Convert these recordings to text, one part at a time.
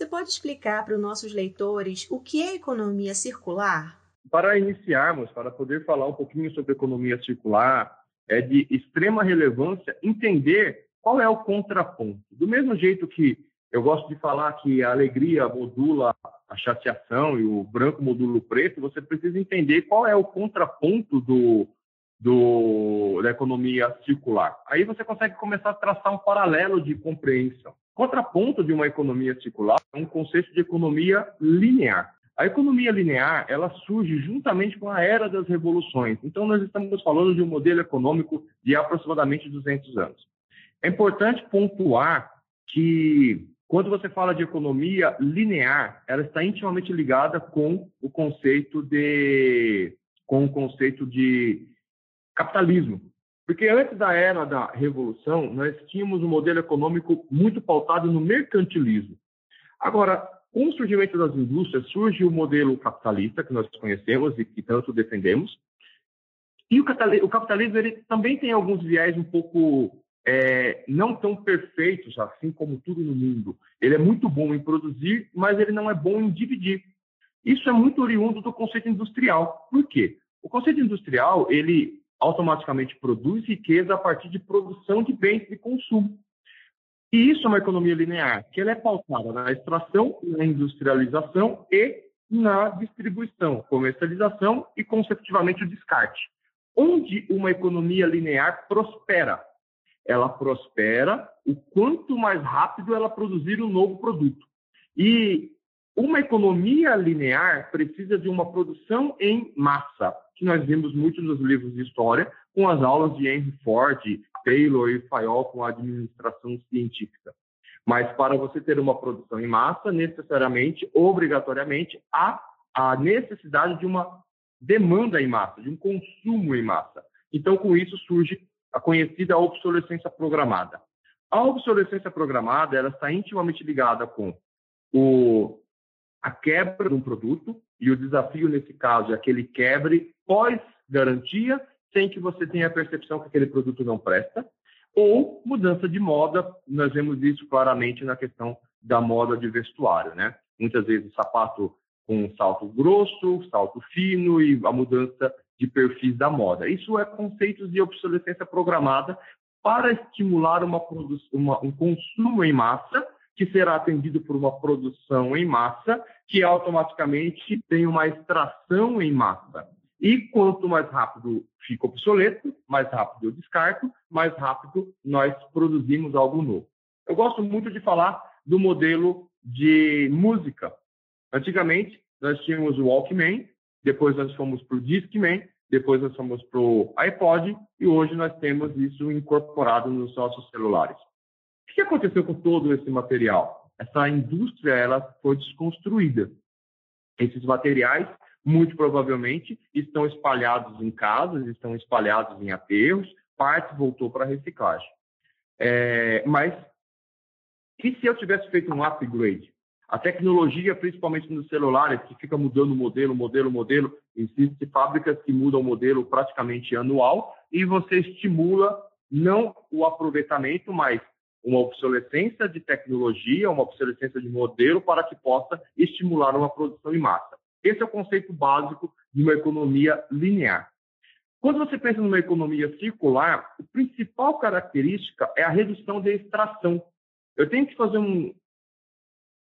você pode explicar para os nossos leitores o que é economia circular? Para iniciarmos, para poder falar um pouquinho sobre economia circular, é de extrema relevância entender qual é o contraponto. Do mesmo jeito que eu gosto de falar que a alegria modula a chateação e o branco modula o preto, você precisa entender qual é o contraponto do, do, da economia circular. Aí você consegue começar a traçar um paralelo de compreensão. Contraponto de uma economia circular é um conceito de economia linear. A economia linear, ela surge juntamente com a era das revoluções. Então, nós estamos falando de um modelo econômico de aproximadamente 200 anos. É importante pontuar que quando você fala de economia linear, ela está intimamente ligada com o conceito de com o conceito de capitalismo. Porque antes da era da revolução, nós tínhamos um modelo econômico muito pautado no mercantilismo. Agora, com o surgimento das indústrias, surge o modelo capitalista, que nós conhecemos e que tanto defendemos. E o capitalismo ele também tem alguns viés um pouco é, não tão perfeitos, assim como tudo no mundo. Ele é muito bom em produzir, mas ele não é bom em dividir. Isso é muito oriundo do conceito industrial. Por quê? O conceito industrial, ele automaticamente produz riqueza a partir de produção de bens de consumo. E isso é uma economia linear, que ela é pautada na extração, na industrialização e na distribuição, comercialização e, consecutivamente, o descarte. Onde uma economia linear prospera? Ela prospera o quanto mais rápido ela produzir um novo produto. E uma economia linear precisa de uma produção em massa, que nós vimos muito nos livros de história, com as aulas de Henry Ford, Taylor e Fayol com a administração científica. Mas para você ter uma produção em massa, necessariamente, obrigatoriamente, há a necessidade de uma demanda em massa, de um consumo em massa. Então, com isso surge a conhecida obsolescência programada. A obsolescência programada ela está intimamente ligada com o, a quebra de um produto, e o desafio nesse caso é que ele quebre pós-garantia, sem que você tenha a percepção que aquele produto não presta, ou mudança de moda, nós vemos isso claramente na questão da moda de vestuário, né? Muitas vezes sapato com salto grosso, salto fino e a mudança de perfis da moda. Isso é conceitos de obsolescência programada para estimular uma, uma, um consumo em massa que será atendido por uma produção em massa que automaticamente tem uma extração em massa. E quanto mais rápido fica obsoleto, mais rápido eu descarto, mais rápido nós produzimos algo novo. Eu gosto muito de falar do modelo de música. Antigamente, nós tínhamos o Walkman, depois nós fomos para o Discman, depois nós fomos para o iPod e hoje nós temos isso incorporado nos nossos celulares. O que aconteceu com todo esse material? Essa indústria ela foi desconstruída. Esses materiais muito provavelmente estão espalhados em casas, estão espalhados em aterros, parte voltou para reciclagem. É, mas e se eu tivesse feito um upgrade? A tecnologia, principalmente nos celulares, que fica mudando modelo, modelo, modelo, existem fábricas que mudam o modelo praticamente anual e você estimula não o aproveitamento, mas uma obsolescência de tecnologia, uma obsolescência de modelo para que possa estimular uma produção em massa. Esse é o conceito básico de uma economia linear. Quando você pensa numa economia circular, a principal característica é a redução de extração. Eu tenho que fazer um,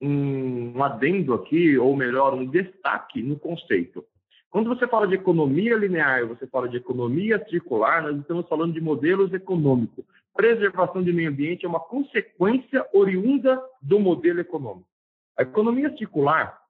um adendo aqui, ou melhor, um destaque no conceito. Quando você fala de economia linear, você fala de economia circular, nós estamos falando de modelos econômicos. Preservação de meio ambiente é uma consequência oriunda do modelo econômico. A economia circular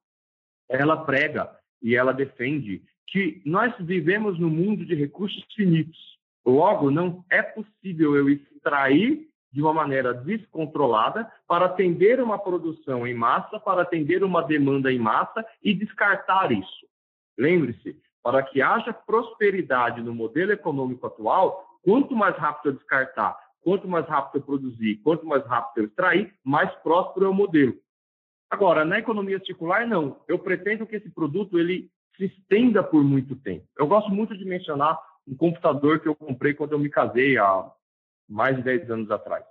ela prega e ela defende que nós vivemos num mundo de recursos finitos. Logo, não é possível eu extrair de uma maneira descontrolada para atender uma produção em massa, para atender uma demanda em massa e descartar isso. Lembre-se, para que haja prosperidade no modelo econômico atual, quanto mais rápido eu descartar, quanto mais rápido eu produzir, quanto mais rápido eu extrair, mais próspero é o modelo. Agora, na economia circular, não. Eu pretendo que esse produto ele se estenda por muito tempo. Eu gosto muito de mencionar um computador que eu comprei quando eu me casei há mais de 10 anos atrás.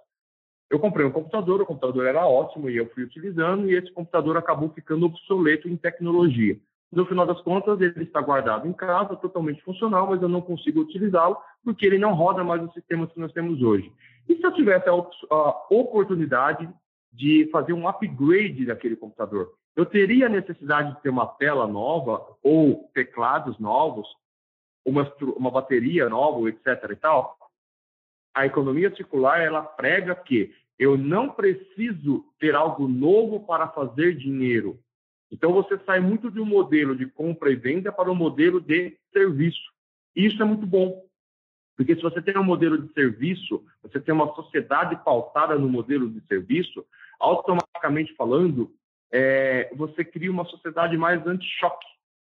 Eu comprei um computador, o computador era ótimo e eu fui utilizando, e esse computador acabou ficando obsoleto em tecnologia. No final das contas, ele está guardado em casa, totalmente funcional, mas eu não consigo utilizá-lo porque ele não roda mais os sistemas que nós temos hoje. E se eu tivesse a, a oportunidade de fazer um upgrade daquele computador? Eu teria a necessidade de ter uma tela nova ou teclados novos, uma, uma bateria nova, etc. e tal? A economia circular, ela prega que eu não preciso ter algo novo para fazer dinheiro. Então, você sai muito de um modelo de compra e venda para um modelo de serviço. E isso é muito bom. Porque se você tem um modelo de serviço, você tem uma sociedade pautada no modelo de serviço, automaticamente falando, é, você cria uma sociedade mais anti-choque,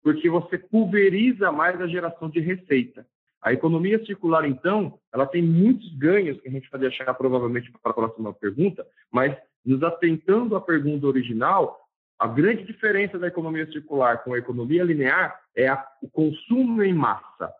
porque você pulveriza mais a geração de receita. A economia circular, então, ela tem muitos ganhos que a gente vai deixar provavelmente para a próxima pergunta, mas nos atentando à pergunta original, a grande diferença da economia circular com a economia linear é a, o consumo em massa.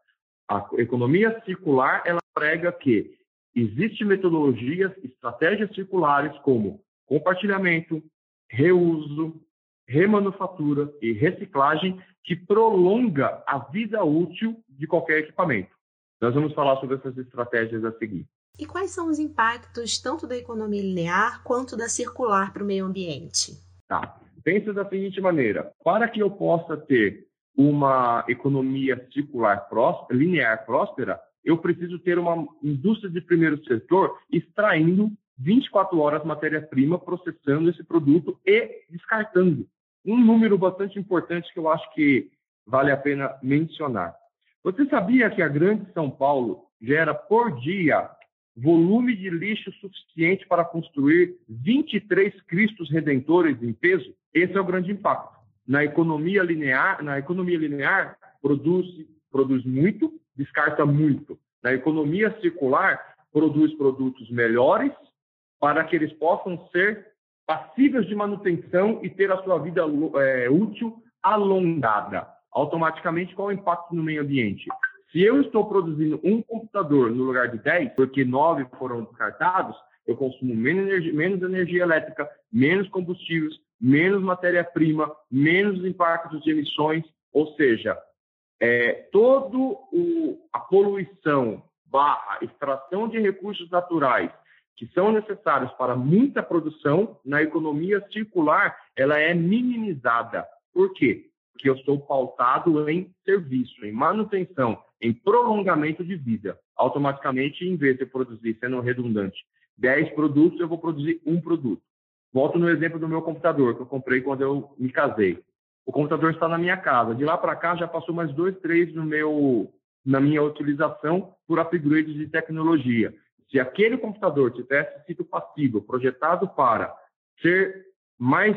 A economia circular ela prega que existem metodologias, estratégias circulares como compartilhamento, reuso, remanufatura e reciclagem que prolonga a vida útil de qualquer equipamento. Nós vamos falar sobre essas estratégias a seguir. E quais são os impactos tanto da economia linear quanto da circular para o meio ambiente? Tá. Pensa da seguinte maneira: para que eu possa ter uma economia circular próspera, linear próspera, eu preciso ter uma indústria de primeiro setor extraindo 24 horas matéria-prima, processando esse produto e descartando. Um número bastante importante que eu acho que vale a pena mencionar. Você sabia que a Grande São Paulo gera por dia volume de lixo suficiente para construir 23 Cristos Redentores em peso? Esse é o grande impacto. Na economia linear, na economia linear produz produz muito, descarta muito. Na economia circular produz produtos melhores para que eles possam ser passíveis de manutenção e ter a sua vida é, útil alongada. Automaticamente, qual é o impacto no meio ambiente? Se eu estou produzindo um computador no lugar de 10, porque 9 foram descartados, eu consumo menos energia, menos energia elétrica, menos combustíveis, menos matéria-prima, menos impactos de emissões, ou seja, é, todo o, a poluição barra extração de recursos naturais que são necessários para muita produção na economia circular, ela é minimizada. Por quê? Porque eu estou pautado em serviço, em manutenção, em prolongamento de vida. Automaticamente, em vez de produzir, sendo redundante, 10 produtos, eu vou produzir um produto. Volto no exemplo do meu computador, que eu comprei quando eu me casei. O computador está na minha casa. De lá para cá, já passou mais dois, três no meu, na minha utilização por upgrades de tecnologia. Se aquele computador tivesse sido passível, projetado para ser mais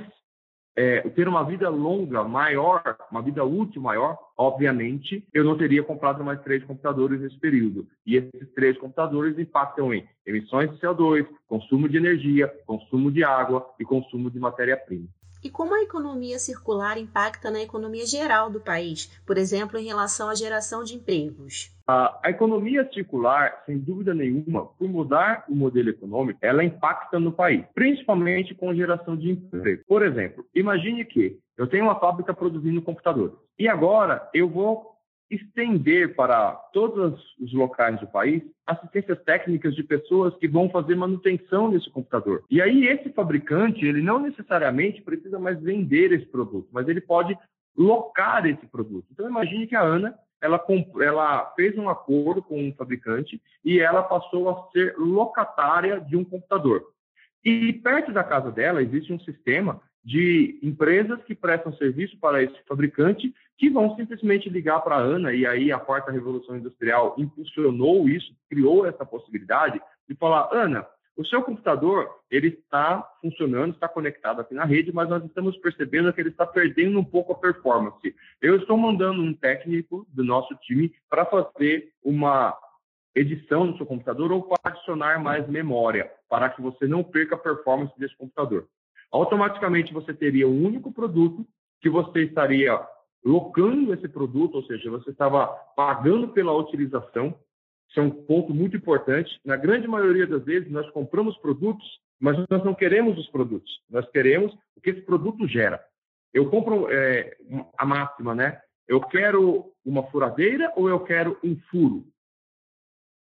é, ter uma vida longa, maior, uma vida útil maior, obviamente, eu não teria comprado mais três computadores nesse período. E esses três computadores impactam em emissões de CO2, consumo de energia, consumo de água e consumo de matéria-prima. E como a economia circular impacta na economia geral do país, por exemplo, em relação à geração de empregos? A, a economia circular, sem dúvida nenhuma, por mudar o modelo econômico, ela impacta no país, principalmente com geração de emprego. Por exemplo, imagine que eu tenho uma fábrica produzindo computadores e agora eu vou estender para todos os locais do país assistências técnicas de pessoas que vão fazer manutenção nesse computador. E aí esse fabricante, ele não necessariamente precisa mais vender esse produto, mas ele pode locar esse produto. Então imagine que a Ana ela, ela fez um acordo com um fabricante e ela passou a ser locatária de um computador. E perto da casa dela existe um sistema de empresas que prestam serviço para esse fabricante que vão simplesmente ligar para a Ana, e aí a quarta revolução industrial impulsionou isso, criou essa possibilidade de falar, Ana, o seu computador ele está funcionando, está conectado aqui na rede, mas nós estamos percebendo que ele está perdendo um pouco a performance. Eu estou mandando um técnico do nosso time para fazer uma edição no seu computador ou para adicionar mais memória, para que você não perca a performance desse computador automaticamente você teria um único produto que você estaria locando esse produto, ou seja, você estava pagando pela utilização. Isso é um ponto muito importante. Na grande maioria das vezes, nós compramos produtos, mas nós não queremos os produtos. Nós queremos o que esse produto gera. Eu compro é, a máxima, né? Eu quero uma furadeira ou eu quero um furo?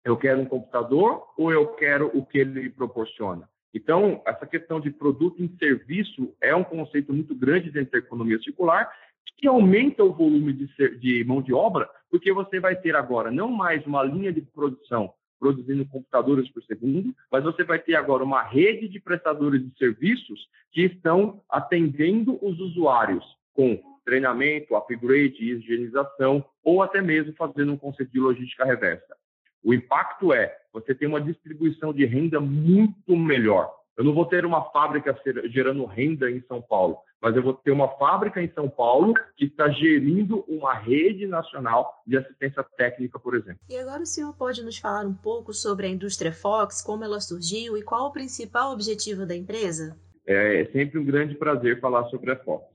Eu quero um computador ou eu quero o que ele proporciona? Então, essa questão de produto em serviço é um conceito muito grande dentro da economia circular que aumenta o volume de, ser, de mão de obra, porque você vai ter agora não mais uma linha de produção produzindo computadores por segundo, mas você vai ter agora uma rede de prestadores de serviços que estão atendendo os usuários com treinamento, upgrade, higienização ou até mesmo fazendo um conceito de logística reversa. O impacto é você tem uma distribuição de renda muito melhor. Eu não vou ter uma fábrica gerando renda em São Paulo, mas eu vou ter uma fábrica em São Paulo que está gerindo uma rede nacional de assistência técnica, por exemplo. E agora o senhor pode nos falar um pouco sobre a indústria Fox, como ela surgiu e qual o principal objetivo da empresa? É, é sempre um grande prazer falar sobre a Fox.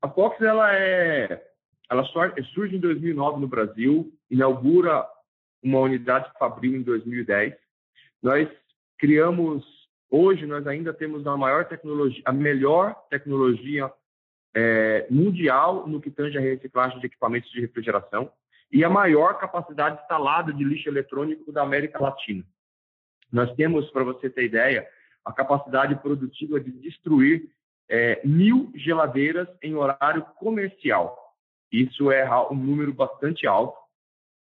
A Fox ela é, ela surge em 2009 no Brasil, inaugura uma unidade fabril em 2010. Nós criamos, hoje nós ainda temos a maior tecnologia, a melhor tecnologia é, mundial no que tange a reciclagem de equipamentos de refrigeração e a maior capacidade instalada de lixo eletrônico da América Latina. Nós temos, para você ter ideia, a capacidade produtiva de destruir é, mil geladeiras em horário comercial. Isso é um número bastante alto.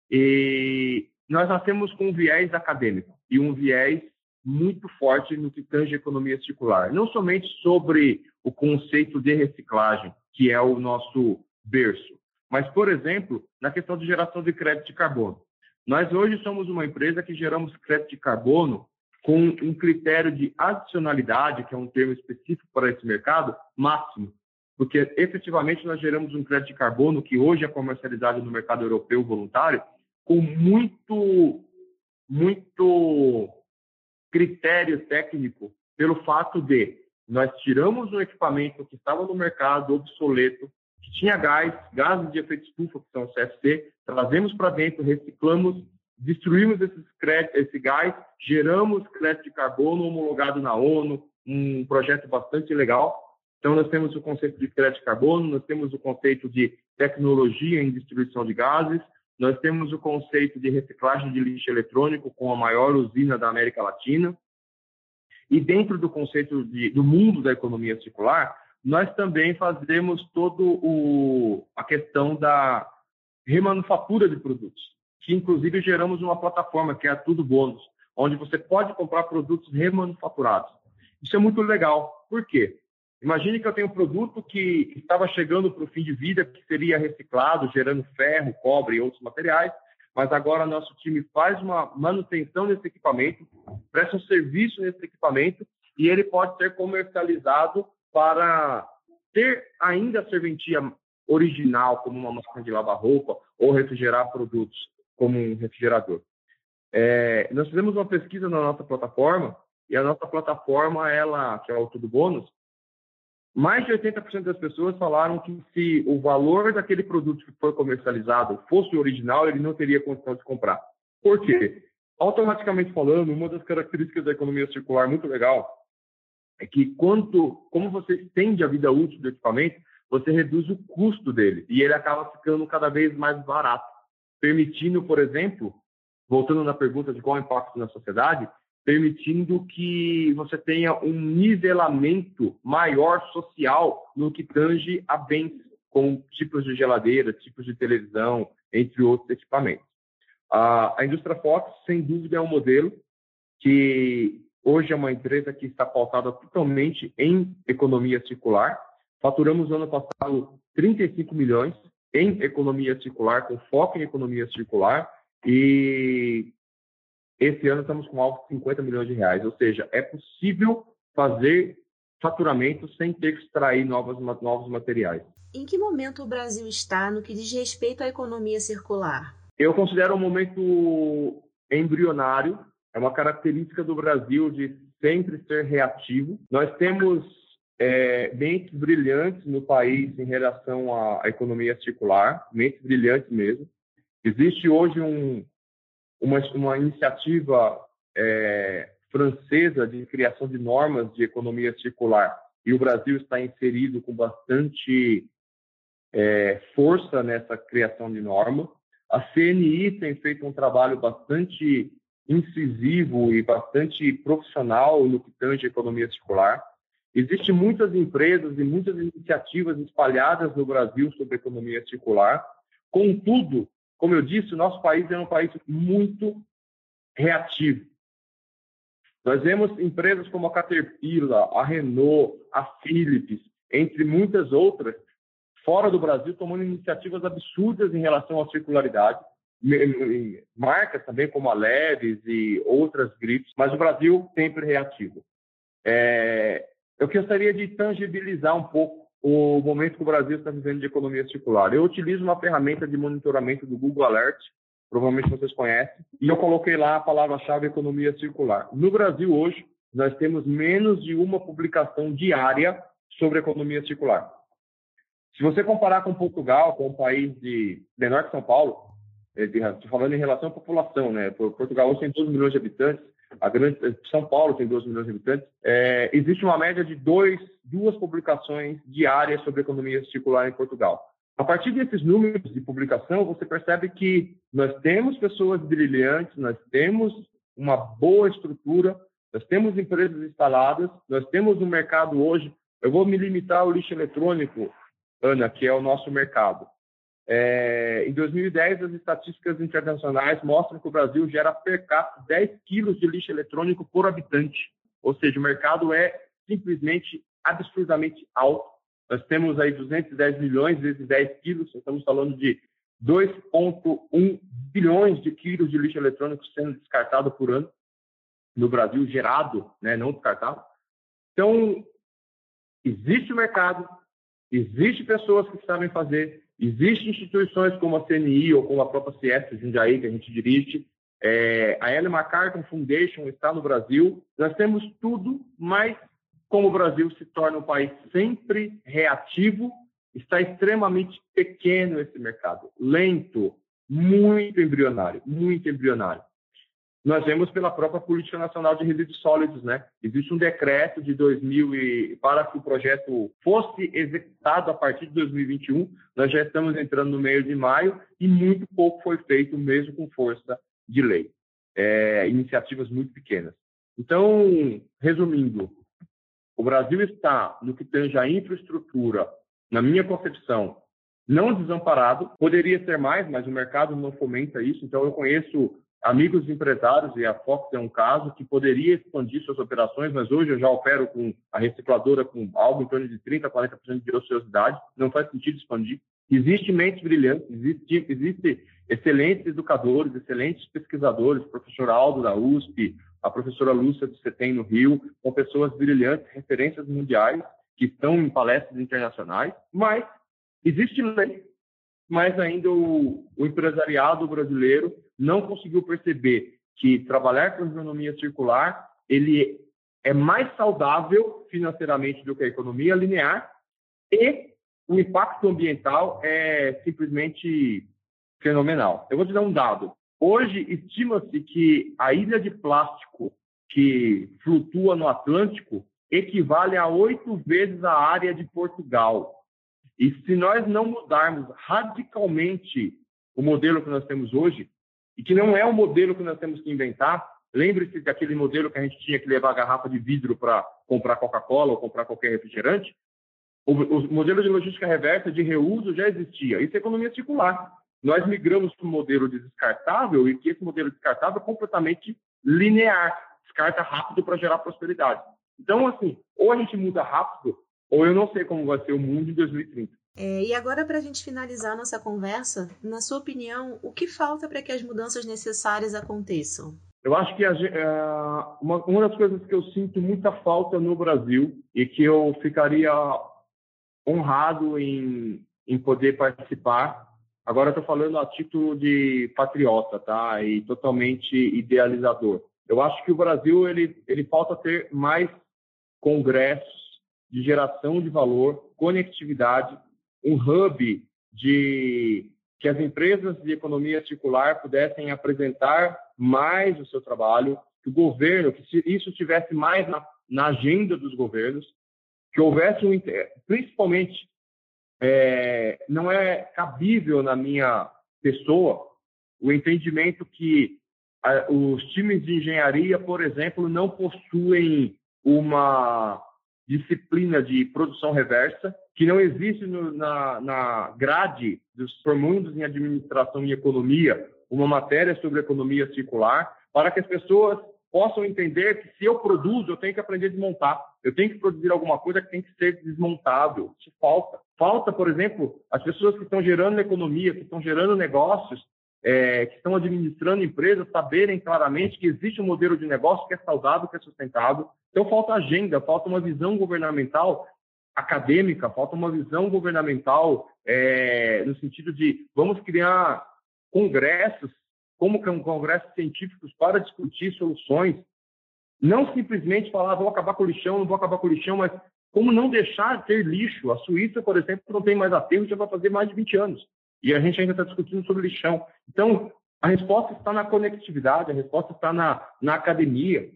E nós nascemos com um viés acadêmico e um viés muito forte no que tange a economia circular. Não somente sobre o conceito de reciclagem, que é o nosso berço, mas, por exemplo, na questão de geração de crédito de carbono. Nós hoje somos uma empresa que geramos crédito de carbono com um critério de adicionalidade, que é um termo específico para esse mercado, máximo. Porque efetivamente nós geramos um crédito de carbono que hoje é comercializado no mercado europeu voluntário com muito, muito critério técnico pelo fato de nós tiramos um equipamento que estava no mercado obsoleto, que tinha gás, gases de efeito estufa, que são CFC, trazemos para dentro, reciclamos, destruímos créditos, esse gás, geramos crédito de carbono homologado na ONU, um projeto bastante legal. Então, nós temos o conceito de crédito de carbono, nós temos o conceito de tecnologia em distribuição de gases, nós temos o conceito de reciclagem de lixo eletrônico com a maior usina da América Latina. E dentro do conceito de, do mundo da economia circular, nós também fazemos todo o, a questão da remanufatura de produtos, que inclusive geramos uma plataforma que é a Tudo Bônus, onde você pode comprar produtos remanufaturados. Isso é muito legal. Por quê? Imagine que eu tenho um produto que estava chegando para o fim de vida, que seria reciclado, gerando ferro, cobre e outros materiais, mas agora nosso time faz uma manutenção desse equipamento, presta um serviço nesse equipamento e ele pode ser comercializado para ter ainda a serventia original, como uma máquina de lavar roupa, ou refrigerar produtos, como um refrigerador. É, nós fizemos uma pesquisa na nossa plataforma, e a nossa plataforma, ela, que é o Tudo Bônus, mais de 80% das pessoas falaram que se o valor daquele produto que foi comercializado fosse original, ele não teria condição de comprar. Por quê? Automaticamente falando, uma das características da economia circular muito legal é que quanto, como você estende a vida útil do equipamento, você reduz o custo dele e ele acaba ficando cada vez mais barato, permitindo, por exemplo, voltando na pergunta de qual é o impacto na sociedade, permitindo que você tenha um nivelamento maior social no que tange a bens, com tipos de geladeira, tipos de televisão, entre outros equipamentos. A indústria Fox, sem dúvida, é um modelo que hoje é uma empresa que está pautada totalmente em economia circular. Faturamos no ano passado 35 milhões em economia circular, com foco em economia circular, e esse ano estamos com alvo de 50 milhões de reais, ou seja, é possível fazer faturamento sem ter que extrair novos, novos materiais. Em que momento o Brasil está no que diz respeito à economia circular? Eu considero um momento embrionário. É uma característica do Brasil de sempre ser reativo. Nós temos é, mentes brilhantes no país em relação à, à economia circular, mentes brilhantes mesmo. Existe hoje um, uma, uma iniciativa é, francesa de criação de normas de economia circular e o Brasil está inserido com bastante é, força nessa criação de norma. A CNI tem feito um trabalho bastante incisivo e bastante profissional no que tange a economia circular. Existem muitas empresas e muitas iniciativas espalhadas no Brasil sobre economia circular. Contudo, como eu disse, o nosso país é um país muito reativo. Nós vemos empresas como a Caterpillar, a Renault, a Philips, entre muitas outras, fora do Brasil, tomando iniciativas absurdas em relação à circularidade. Marcas também como a Leves e outras gripes, mas o Brasil sempre reativo. É, eu gostaria de tangibilizar um pouco o momento que o Brasil está vivendo de economia circular. Eu utilizo uma ferramenta de monitoramento do Google Alert, provavelmente vocês conhecem, e eu coloquei lá a palavra-chave economia circular. No Brasil hoje, nós temos menos de uma publicação diária sobre economia circular. Se você comparar com Portugal, com um país de menor que São Paulo, estou é, falando em relação à população, né? Portugal hoje tem 12 milhões de habitantes, a grande, São Paulo tem 12 milhões de habitantes, é, existe uma média de dois, duas publicações diárias sobre economia circular em Portugal. A partir desses números de publicação, você percebe que nós temos pessoas brilhantes, nós temos uma boa estrutura, nós temos empresas instaladas, nós temos um mercado hoje. Eu vou me limitar ao lixo eletrônico, Ana, que é o nosso mercado. É, em 2010, as estatísticas internacionais mostram que o Brasil gera per capita 10 quilos de lixo eletrônico por habitante. Ou seja, o mercado é simplesmente absurdamente alto. Nós temos aí 210 milhões vezes 10 quilos, estamos falando de 2,1 bilhões de quilos de lixo eletrônico sendo descartado por ano no Brasil, gerado, né, não descartado. Então, existe o mercado, existe pessoas que sabem fazer, existem instituições como a CNI ou como a própria CS Jundiaí, que a gente dirige, é, a Ellen MacArthur Foundation está no Brasil. Nós temos tudo, mas como o Brasil se torna um país sempre reativo, está extremamente pequeno esse mercado, lento, muito embrionário, muito embrionário. Nós vemos pela própria Política Nacional de Resíduos Sólidos, né? Existe um decreto de 2000 e para que o projeto fosse executado a partir de 2021, nós já estamos entrando no meio de maio e muito pouco foi feito mesmo com força de lei. É, iniciativas muito pequenas. Então, resumindo, o Brasil está, no que tange a infraestrutura, na minha concepção, não desamparado. Poderia ser mais, mas o mercado não fomenta isso. Então, eu conheço amigos empresários, e a Fox é um caso, que poderia expandir suas operações, mas hoje eu já opero com a recicladora com algo em torno de 30%, 40% de ociosidade. Não faz sentido expandir. Existem mentes brilhantes, existe, existe excelentes educadores, excelentes pesquisadores, professor Aldo da USP, a professora Lúcia do CETEM no Rio, com pessoas brilhantes, referências mundiais, que estão em palestras internacionais, mas existe lei, mas ainda o, o empresariado brasileiro não conseguiu perceber que trabalhar com economia circular ele é mais saudável financeiramente do que a economia linear e o impacto ambiental é simplesmente fenomenal. Eu vou te dar um dado. Hoje, estima-se que a ilha de plástico que flutua no Atlântico equivale a oito vezes a área de Portugal. E se nós não mudarmos radicalmente o modelo que nós temos hoje, e que não é o modelo que nós temos que inventar, lembre-se daquele modelo que a gente tinha que levar a garrafa de vidro para comprar Coca-Cola ou comprar qualquer refrigerante, o, o modelo de logística reversa de reuso já existia. Isso é economia circular nós migramos para um modelo de descartável e que esse modelo descartável é completamente linear, descarta rápido para gerar prosperidade. Então, assim, ou a gente muda rápido, ou eu não sei como vai ser o mundo em 2030. É, e agora, para a gente finalizar nossa conversa, na sua opinião, o que falta para que as mudanças necessárias aconteçam? Eu acho que a, uh, uma, uma das coisas que eu sinto muita falta no Brasil e que eu ficaria honrado em, em poder participar Agora estou falando a título de patriota, tá? E totalmente idealizador. Eu acho que o Brasil ele ele falta ter mais congressos de geração de valor, conectividade, um hub de que as empresas de economia circular pudessem apresentar mais o seu trabalho, que o governo, que isso estivesse mais na, na agenda dos governos, que houvesse um, principalmente, é, não é cabível na minha pessoa o entendimento que a, os times de engenharia, por exemplo, não possuem uma disciplina de produção reversa, que não existe no, na, na grade dos formandos em administração e economia uma matéria sobre economia circular, para que as pessoas possam entender que se eu produzo, eu tenho que aprender a desmontar. Eu tenho que produzir alguma coisa que tem que ser desmontável. Isso falta. Falta, por exemplo, as pessoas que estão gerando economia, que estão gerando negócios, é, que estão administrando empresas, saberem claramente que existe um modelo de negócio que é saudável, que é sustentável. Então, falta agenda, falta uma visão governamental acadêmica, falta uma visão governamental é, no sentido de vamos criar congressos, como que é um congresso científicos para discutir soluções, não simplesmente falar vou acabar com o lixão, não vou acabar com o lixão, mas como não deixar de ter lixo. A Suíça, por exemplo, não tem mais aterro, já vai fazer mais de 20 anos. E a gente ainda está discutindo sobre lixão. Então, a resposta está na conectividade, a resposta está na, na academia.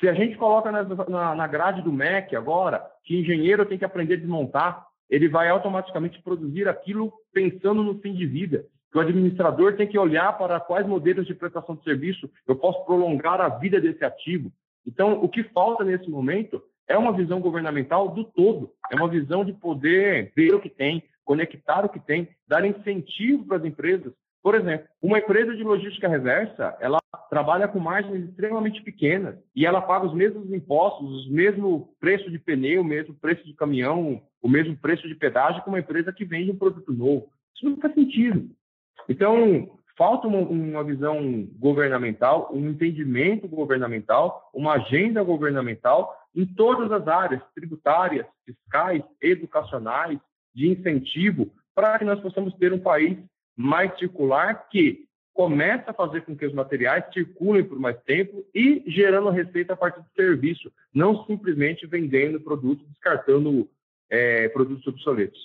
Se a gente coloca na, na, na grade do MEC agora que engenheiro tem que aprender a desmontar, ele vai automaticamente produzir aquilo pensando no fim de vida. Que o administrador tem que olhar para quais modelos de prestação de serviço eu posso prolongar a vida desse ativo. Então, o que falta nesse momento é uma visão governamental do todo, é uma visão de poder ver o que tem, conectar o que tem, dar incentivo para as empresas. Por exemplo, uma empresa de logística reversa, ela trabalha com margens extremamente pequenas e ela paga os mesmos impostos, o mesmo preço de pneu, o mesmo preço de caminhão, o mesmo preço de pedágio que uma empresa que vende um produto novo. Isso não faz sentido. Então, falta uma, uma, visão governamental, um entendimento governamental, uma agenda governamental em todas as áreas, tributárias, fiscais, educacionais, de incentivo para que nós possamos ter um país mais circular que começa a fazer com que os materiais circulem por mais tempo e gerando receita a partir do serviço, não simplesmente vendendo produtos, descartando é, produtos obsoletos.